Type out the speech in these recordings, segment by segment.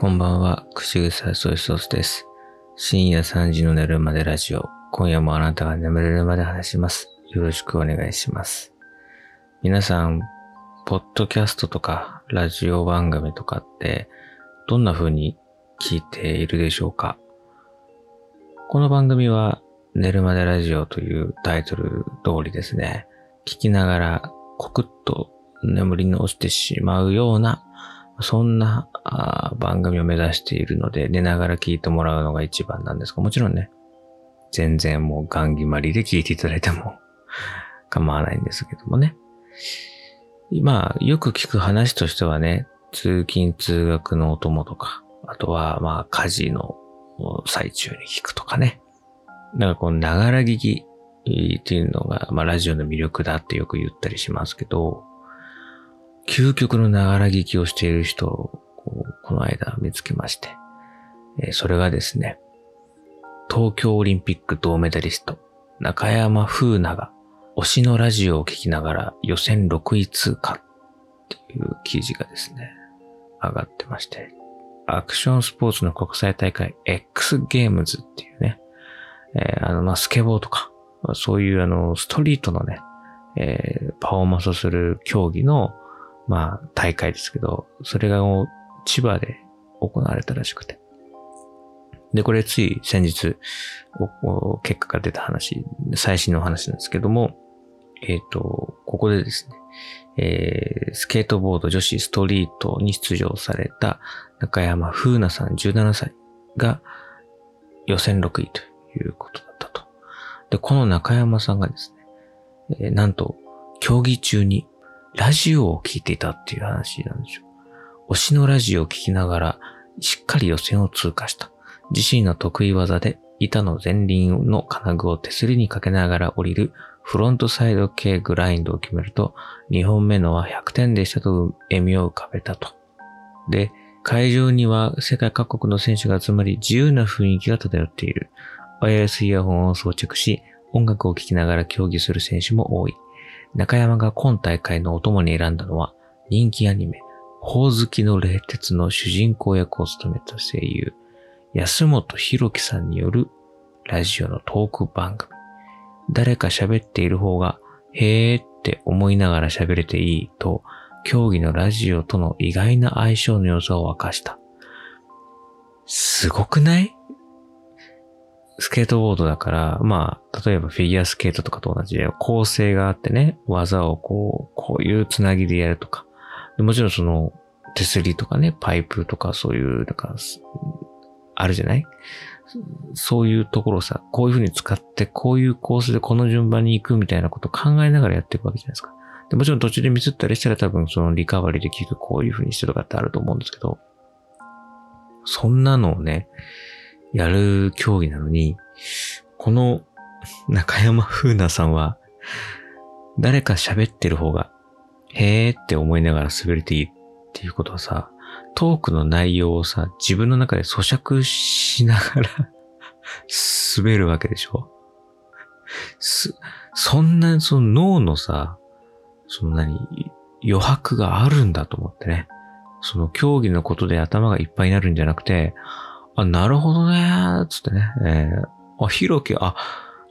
こんばんは、口草ソイソースです。深夜3時の寝るまでラジオ。今夜もあなたが眠れるまで話します。よろしくお願いします。皆さん、ポッドキャストとかラジオ番組とかってどんな風に聞いているでしょうか？この番組は寝るまでラジオというタイトル通りですね、聞きながらコクッと眠りに落ちてしまうようなそんなあ番組を目指しているので、寝ながら聞いてもらうのが一番なんですが、もちろんね、全然もうガン決まりで聞いていただいても 構わないんですけどもね。まあ、よく聞く話としてはね、通勤通学のお供とか、あとはまあ、家事の最中に聞くとかね。なんかこの、ながら聞きっていうのが、まあ、ラジオの魅力だってよく言ったりしますけど、究極のながら聞きをしている人をこの間見つけまして、えそれがですね、東京オリンピック銅メダリスト、中山風奈が推しのラジオを聞きながら予選6位通過っていう記事がですね、上がってまして、アクションスポーツの国際大会 X ゲームズっていうね、えーあの、まあ、スケボーとか、そういうあの、ストリートのね、えーパフォーマンスをする競技の、まあ、大会ですけど、それが千葉で行われたらしくて。で、これつい先日、結果が出た話、最新の話なんですけども、えっ、と、ここでですね、えースケートボード女子ストリートに出場された中山風奈さん17歳が予選6位ということだったと。で、この中山さんがですね、えーなんと競技中にラジオを聞いていたっていう話なんですよ。推しのラジオを聞きながら、しっかり予選を通過した。自身の得意技で板の前輪の金具を手すりにかけながら降りるフロントサイド系グラインドを決めると、2本目のは100点でしたと笑みを浮かべたと。で、会場には世界各国の選手が集まり自由な雰囲気が漂っている。ワイヤレスイヤホンを装着し、音楽を聴きながら競技する選手も多い。中山が今大会のお供に選んだのは、人気アニメ、ほおずきの冷徹の主人公役を務めた声優、安本博樹さんによるラジオのトーク番組。誰か喋っている方が、へーって思いながら喋れていいと、競技のラジオとの意外な相性の良さを明かした。すごくない？スケートボードだから、まあ、例えばフィギュアスケートとかと同じで、構成があってね、技をこう、こういうつなぎでやるとか。もちろんその、手すりとかね、パイプとかそういう、なんか、あるじゃない？そういうところさ、こういう風に使って、こういうコースでこの順番に行くみたいなことを考えながらやっていくわけじゃないですか。でもちろん途中でミスったりしたら多分そのリカバリーできるこういう風にしてとかってあると思うんですけど、そんなのをね、やる競技なのに、この中山風奈さんは、誰か喋ってる方が、へーって思いながら滑れていいっていうことはさ、トークの内容をさ、自分の中で咀嚼しながら滑るわけでしょ？す、そんな、その脳のさ、その何、余白があるんだと思ってね。その競技のことで頭がいっぱいになるんじゃなくて、あ、なるほどね、つってね、えー、あ、ひろき、あ、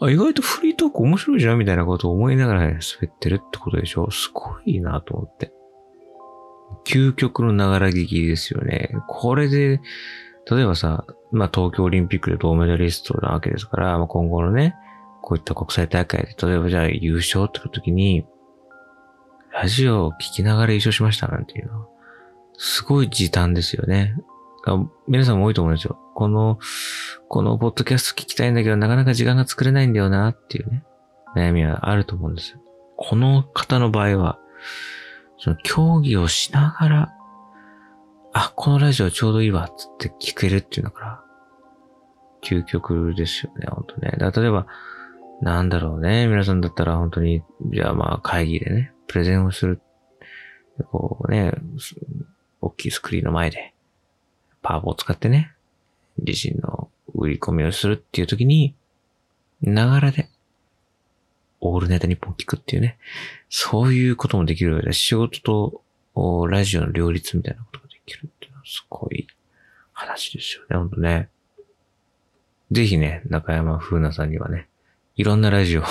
意外とフリートーク面白いじゃんみたいなことを思いながら滑ってるってことでしょすごいなと思って。究極のながら聞きですよね。これで、例えばさ、まあ東京オリンピックで銅メダリストなわけですから、まあ、今後のね、こういった国際大会で、例えばじゃあ優勝って時に、ラジオを聞きながら優勝しましたなんていうのは、すごい時短ですよね。あ皆さんも多いと思うんですよ。この、このポッドキャスト聞きたいんだけど、なかなか時間が作れないんだよなっていうね、悩みはあると思うんですよ。この方の場合は、その競技をしながら、あ、このラジオちょうどいいわ、つって聞けるっていうのから、究極ですよね、本当ね。例えば、なんだろうね、皆さんだったら本当に、じゃあまあ会議でね、プレゼンをする。こうね、大きいスクリーンの前で、パワーボを使ってね、自身の売り込みをするっていう時に、ながらで、オールネタ日本聞くっていうね、そういうこともできる上で、仕事とラジオの両立みたいなことができるっていうのはすごい話ですよね、ほんとね。ぜひね、中山風奈さんにはね、いろんなラジオを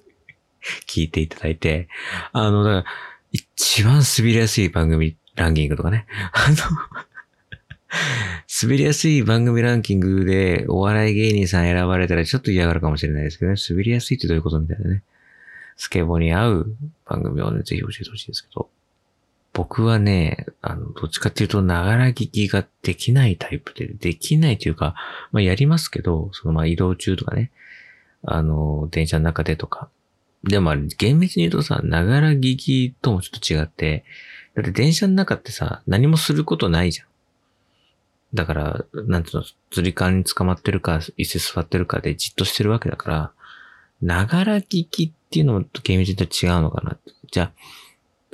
聞いていただいて、あの、だから、一番滑りやすい番組ランキングとかね。あの滑りやすい番組ランキングでお笑い芸人さん選ばれたらちょっと嫌がるかもしれないですけどね。滑りやすいってどういうことみたいなね。スケボーに合う番組をね、ぜひ教えてほしいですけど。僕はね、あの、どっちかっていうと、ながら聞きができないタイプで、できないというか、まあやりますけど、そのま移動中とかね、あの、電車の中でとか。でもあれ、厳密に言うとさ、ながら聞きともちょっと違って、だって電車の中ってさ、何もすることないじゃん。だから、なんていうの、釣り革に捕まってるか、椅子座ってるかでじっとしてるわけだから、ながら聞きっていうのも厳密に言うと違うのかな。じゃ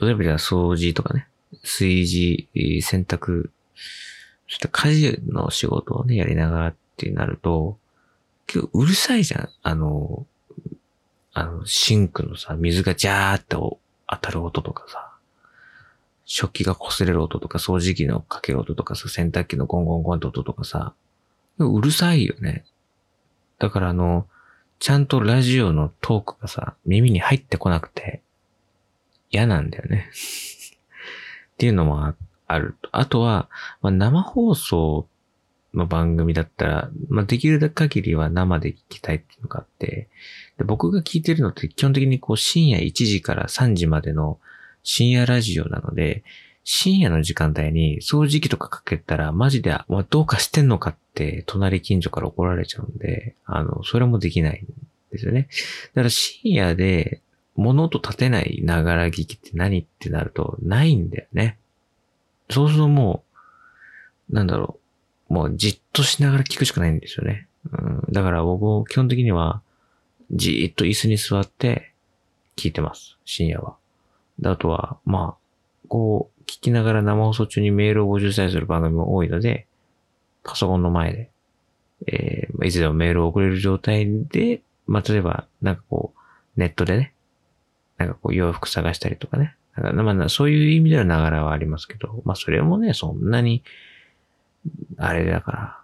あ、例えばじゃあ掃除とかね、炊事、洗濯、そして家事の仕事をね、やりながらってなると、結構うるさいじゃん。あの、あの、シンクのさ、水がジャーって当たる音とかさ、食器が擦れる音とか、掃除機のかける音とかさ、洗濯機のゴンゴンゴンって音とかさ、うるさいよね。だからあの、ちゃんとラジオのトークがさ、耳に入ってこなくて、嫌なんだよね。っていうのもある。あとは、まあ、生放送の番組だったら、まあ、できる限りは生で聞きたいっていうのがあって、で僕が聞いてるのって基本的にこう深夜1時から3時までの深夜ラジオなので、深夜の時間帯に掃除機とかかけたらマジで、まあ、どうかしてんのかって隣近所から怒られちゃうんで、あの、それもできないんですよね。だから深夜で物音立てないながら聞きって何ってなるとないんだよね。そうするともう、なんだろう。もうじっとしながら聞くしかないんですよね。うん、だから僕基本的にはじーっと椅子に座って聞いてます。深夜は。で、あとは、まあ、こう、聞きながら生放送中にメールを50歳する番組も多いので、パソコンの前で、えー、いつでもメールを送れる状態で、まあ、例えば、なんかこう、ネットでね、なんかこう、洋服探したりとかね。かまあ、そういう意味ではながらはありますけど、まあ、それもね、そんなに、あれだから。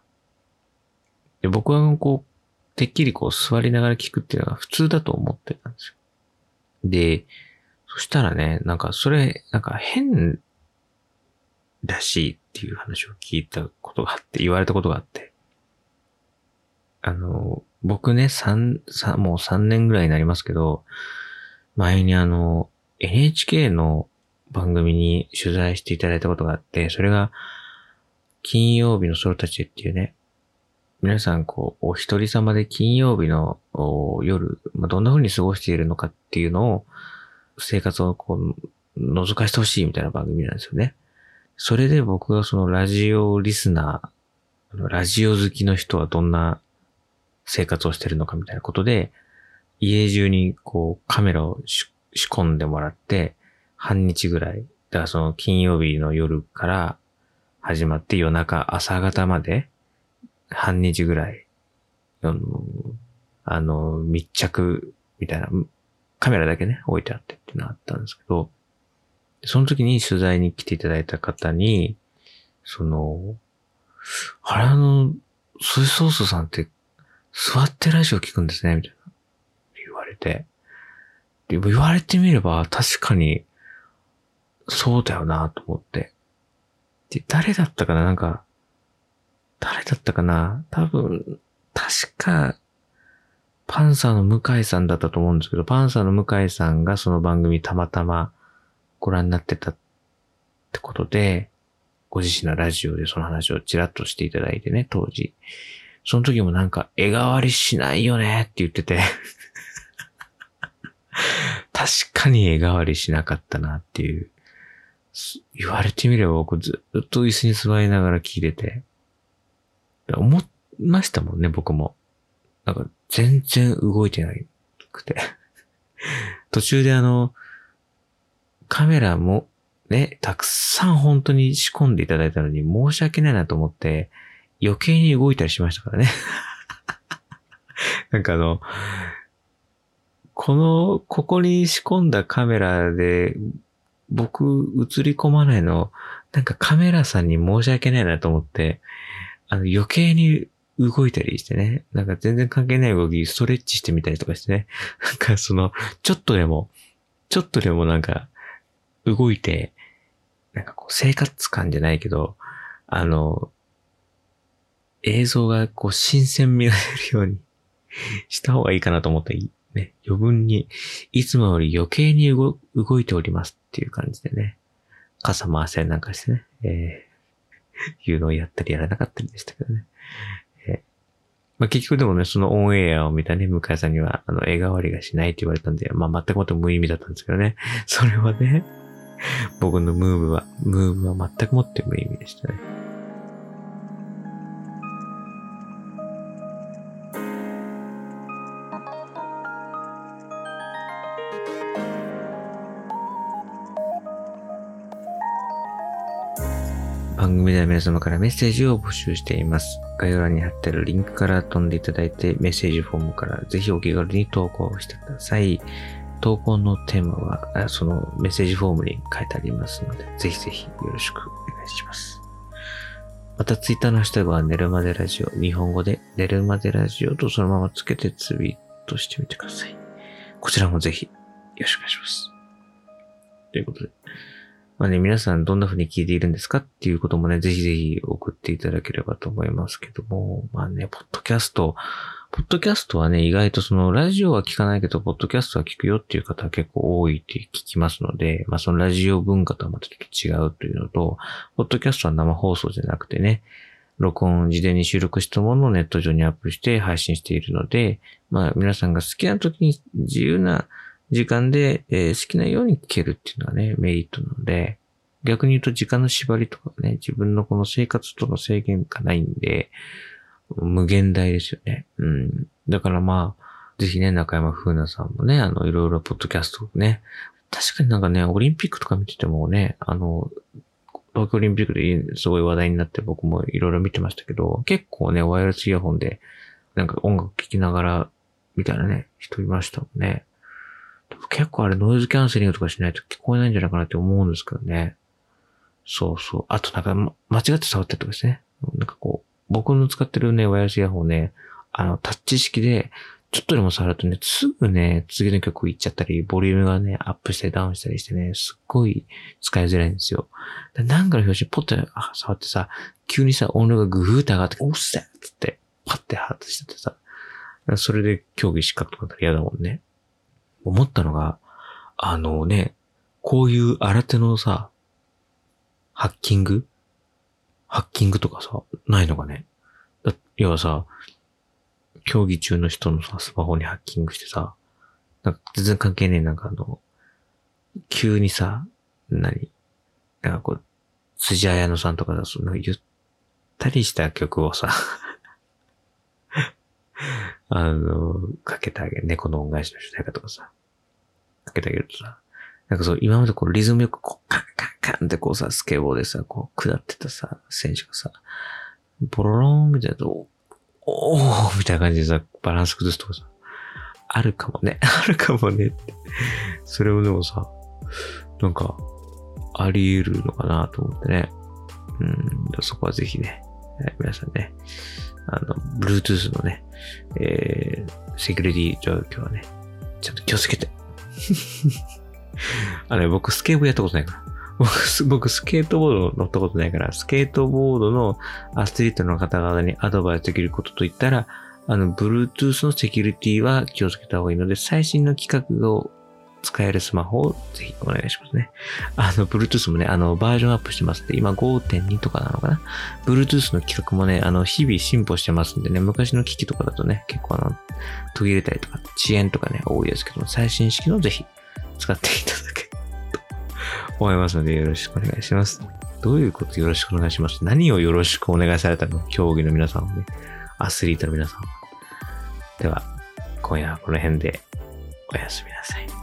で僕はこう、てっきりこう座りながら聞くっていうのが普通だと思ってたんですよ。で、そしたらね、なんかそれ、なんか変らしいっていう話を聞いたことがあって、言われたことがあって。あの、僕ね、三、三、もう3年ぐらいになりますけど、前にあの、NHK の番組に取材していただいたことがあって、それが、金曜日のソロたちっていうね、皆さん、こう、お一人様で金曜日の夜、まあ、どんな風に過ごしているのかっていうのを、生活をこう、覗かしてほしいみたいな番組なんですよね。それで僕がそのラジオリスナー、ラジオ好きの人はどんな生活をしてるのかみたいなことで、家中にこうカメラを仕込んでもらって、半日ぐらい、だからその金曜日の夜から始まって夜中朝方まで、半日ぐらい、あの、あの密着みたいな、カメラだけね、置いてあってっていうのがあったんですけど、その時に取材に来ていただいた方に、その、あれあの、ソイソースさんって座ってラジオ聞くんですね、みたいな。言われて。で言われてみれば確かにそうだよなと思って。で、誰だったかななんか、誰だったかな多分、確か、パンサーの向井さんだったと思うんですけど、パンサーの向井さんがその番組たまたまご覧になってたってことで、ご自身のラジオでその話をちらっとしていただいてね、当時。その時もなんか、絵代わりしないよねって言ってて 確かに絵代わりしなかったなっていう。言われてみれば僕ずっと椅子に座りながら聞いてて。思いましたもんね、僕も。なんか、全然動いてないくて。途中であの、カメラもね、たくさん本当に仕込んでいただいたのに申し訳ないなと思って、余計に動いたりしましたからね。なんかあの、この、ここに仕込んだカメラで、僕映り込まないのなんかカメラさんに申し訳ないなと思って、あの余計に動いたりしてね、なんか全然関係ない動き、ストレッチしてみたりとかしてね、なんかその、ちょっとでも、ちょっとでもなんか、動いて、なんかこう生活感じゃないけど、あの、映像がこう新鮮味が出るように した方がいいかなと思って、ね、余分に、いつもより余計に動いておりますっていう感じでね、傘回せなんかしてね、えー、いうのをやったりやらなかったりでしたけどね。まあ、結局でもね、そのオンエアを見たね、向井さんには、あの、絵代わりがしないって言われたんで、まあ、全くもって無意味だったんですけどね。それはね、僕のムーブは、ムーブは全くもって無意味でしたね。では皆様からメッセージを募集しています。概要欄に貼ってるリンクから飛んでいただいて、メッセージフォームからぜひお気軽に投稿してください。投稿のテーマは、そのメッセージフォームに書いてありますので、ぜひぜひよろしくお願いします。また、ツイッターのハッシュタグは、寝るまでラジオ、日本語で、寝るまでラジオとそのままつけてツイートしてみてください。こちらもぜひ、よろしくお願いします。ということで。まあね、皆さんどんな風に聞いているんですかっていうこともね、ぜひぜひ送っていただければと思いますけども、まあね、ポッドキャスト、ポッドキャストはね、意外とそのラジオは聞かないけど、ポッドキャストは聞くよっていう方は結構多いって聞きますので、まあそのラジオ文化とはまたちょっと違うというのと、ポッドキャストは生放送じゃなくてね、録音、事前に収録したものをネット上にアップして配信しているので、まあ皆さんが好きな時に自由な時間で、え、好きなように聞けるっていうのがね、メリットなので、逆に言うと時間の縛りとかね、自分のこの生活との制限がないんで、無限大ですよね。うん。だからまあ、ぜひね、中山風奈さんもね、あの、いろいろポッドキャストをね、確かになんかね、オリンピックとか見ててもね、あの、東京オリンピックですごい話題になって僕もいろいろ見てましたけど、結構ね、ワイヤレスイヤホンで、なんか音楽聴きながら、みたいなね、人いましたもんね。結構あれノイズキャンセリングとかしないと聞こえないんじゃないかなって思うんですけどね。そうそう。あとなんか、ま、間違って触ってるとかですね。なんかこう、僕の使ってるね、ワイヤレスイヤホンね、あの、タッチ式で、ちょっとでも触るとね、すぐね、次の曲行っちゃったり、ボリュームがね、アップしたりダウンしたりしてね、すっごい使いづらいんですよ。なんかの表紙ポッと触ってさ、急にさ、音量がグーって上がって、おっせっつって、パッて外しててさ、それで競技失格とかだったら嫌だもんね。思ったのが、あのね、こういう新手のさ、ハッキング？ハッキングとかさ、ないのかね？だ要はさ、競技中の人のさ、スマホにハッキングしてさ、なんか全然関係ねえ、なんかあの、急にさ、何？なんかこう、辻彩乃さんとかだと、なんかゆったりした曲をさあの、かけてあげる。猫の恩返しの主題歌とかさ、かけてあげるとさ、なんかそう、今までこうリズムよくこう、カンカンカンってこうさ、スケボーでさ、こう、下ってたさ、選手がさ、ボロローンみたいなと、おーみたいな感じでさ、バランス崩すとかさ、あるかもね。あるかもねって。それもでもさ、なんか、あり得るのかなと思ってね。うん、そこはぜひね、皆さんね、あの、Bluetooth のね、えー、セキュリティ状況はね、ちょっと気をつけて。あれ、僕スケートやったことないから。僕、僕スケートボード乗ったことないから、スケートボードのアスリートの方々にアドバイスできることといったら、あの、Bluetooth のセキュリティは気をつけた方がいいので、最新の規格を使えるスマホをぜひお願いしますね。あの、Bluetooth もね、あの、バージョンアップしてますんで、今5.2とかなのかな ?Bluetooth の規格もね、あの、日々進歩してますんでね、昔の機器とかだとね、結構あの、途切れたりとか、遅延とかね、多いですけども、最新式のぜひ使っていただけと思いますので、よろしくお願いします。どういうことよろしくお願いします？何をよろしくお願いされたの？競技の皆さんもね、アスリートの皆さんも。では、今夜はこの辺でおやすみなさい。